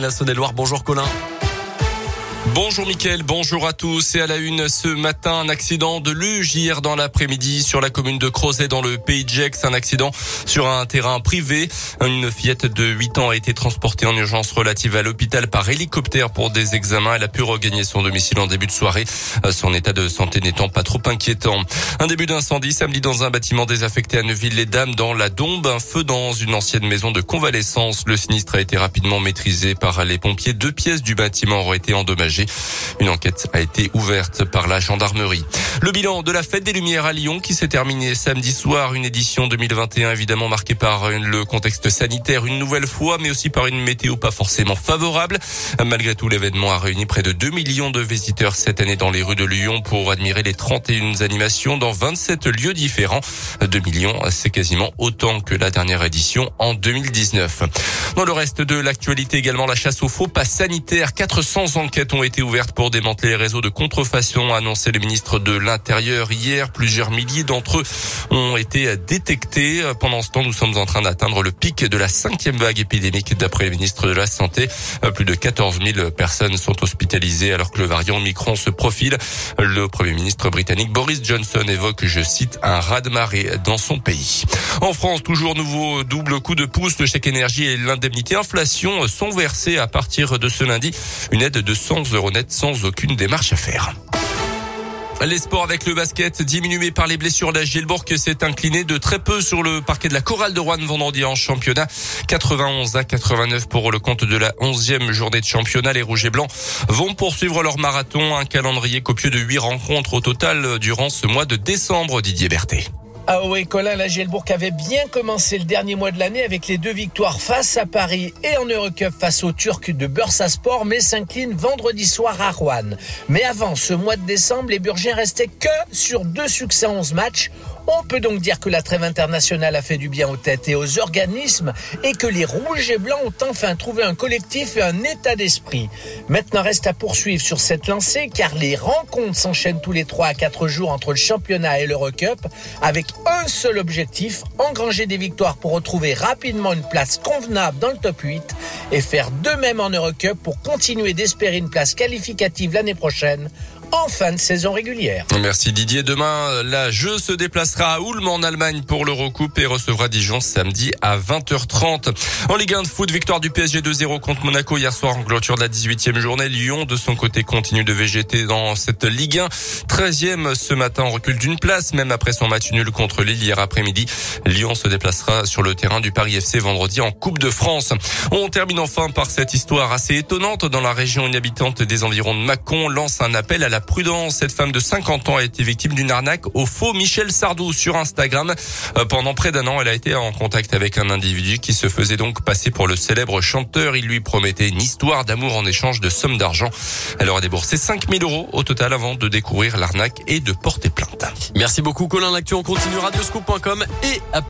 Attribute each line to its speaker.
Speaker 1: la Saône-et-Loire. Bonjour Colin.
Speaker 2: Bonjour Mickaël, bonjour à tous et à la une ce matin un accident de luge hier dans l'après-midi sur la commune de Crozet dans le pays de Gex, un accident sur un terrain privé. Une fillette de 8 ans a été transportée en urgence relative à l'hôpital par hélicoptère pour des examens. Elle a pu regagner son domicile en début de soirée, son état de santé n'étant pas trop inquiétant. Un début d'incendie samedi dans un bâtiment désaffecté à Neuville-les-Dames dans la Dombe, un feu dans une ancienne maison de convalescence. Le sinistre a été rapidement maîtrisé par les pompiers. Deux pièces du bâtiment auraient été endommagées. Une enquête a été ouverte par la gendarmerie. Le bilan de la fête des Lumières à Lyon qui s'est terminée samedi soir, une édition 2021 évidemment marquée par le contexte sanitaire une nouvelle fois, mais aussi par une météo pas forcément favorable. Malgré tout, l'événement a réuni près de 2 millions de visiteurs cette année dans les rues de Lyon pour admirer les 31 animations dans 27 lieux différents. 2 millions, c'est quasiment autant que la dernière édition en 2019. Dans le reste de l'actualité également, la chasse aux faux pas sanitaires. 400 enquêtes ont été ouvertes pour démanteler les réseaux de contrefaçon, a annoncé le ministre de l'Intérieur hier. Plusieurs milliers d'entre eux ont été détectés. Pendant ce temps, nous sommes en train d'atteindre le pic de la cinquième vague épidémique d'après le ministre de la Santé. Plus de 14 000 personnes sont hospitalisées alors que le variant Omicron se profile. Le premier ministre britannique Boris Johnson évoque, je cite, un raz-de-marée dans son pays. En France, toujours nouveau double coup de pouce. Le chèque énergie et l'indemnité inflation sont versés à partir de ce lundi. Une aide de 100 sans aucune démarche à faire. Les sports avec le basket diminué par les blessures. La Gilbourg s'est incliné de très peu sur le parquet de la chorale de Rouen vendredi en championnat. 91 à 89 pour le compte de la 11e journée de championnat. Les Rouges et Blancs vont poursuivre leur marathon. Un calendrier copieux de 8 rencontres au total durant ce mois de décembre. Didier Berthet.
Speaker 3: Ah oui, Colin, la Gielbourg avait bien commencé le dernier mois de l'année avec les deux victoires face à Paris et en Eurocup face aux Turcs de Bursaspor, mais s'incline vendredi soir à Rouen. Mais avant ce mois de décembre, les Burgiens restaient que sur deux succès en 11 matchs. On peut donc dire que la trêve internationale a fait du bien aux têtes et aux organismes et que les rouges et blancs ont enfin trouvé un collectif et un état d'esprit. Maintenant reste à poursuivre sur cette lancée car les rencontres s'enchaînent tous les 3 à 4 jours entre le championnat et l'Eurocup avec un seul objectif, engranger des victoires pour retrouver rapidement une place convenable dans le top 8 et faire de même en Eurocup pour continuer d'espérer une place qualificative l'année prochaine en fin de saison régulière.
Speaker 2: Merci Didier. Demain, la jeu se déplacera à Ulm en Allemagne pour l'Eurocoupe et recevra Dijon samedi à 20h30. En Ligue 1 de foot, victoire du PSG 2-0 contre Monaco hier soir en clôture de la 18e journée. Lyon, de son côté, continue de végéter dans cette Ligue 1. 13e ce matin en recul d'une place, même après son match nul contre Lille hier après-midi. Lyon se déplacera sur le terrain du Paris FC vendredi en Coupe de France. On termine enfin par cette histoire assez étonnante dans la région inhabitante des environs de Mâcon. Lance un appel à la prudence. Cette femme de 50 ans a été victime d'une arnaque au faux Michel Sardou sur Instagram. Euh, pendant près d'un an, elle a été en contact avec un individu qui se faisait donc passer pour le célèbre chanteur. Il lui promettait une histoire d'amour en échange de sommes d'argent. Elle aurait déboursé 5000 euros au total avant de découvrir l'arnaque et de porter plainte.
Speaker 1: Merci beaucoup Colin L'actu, on continue radioscoop.com et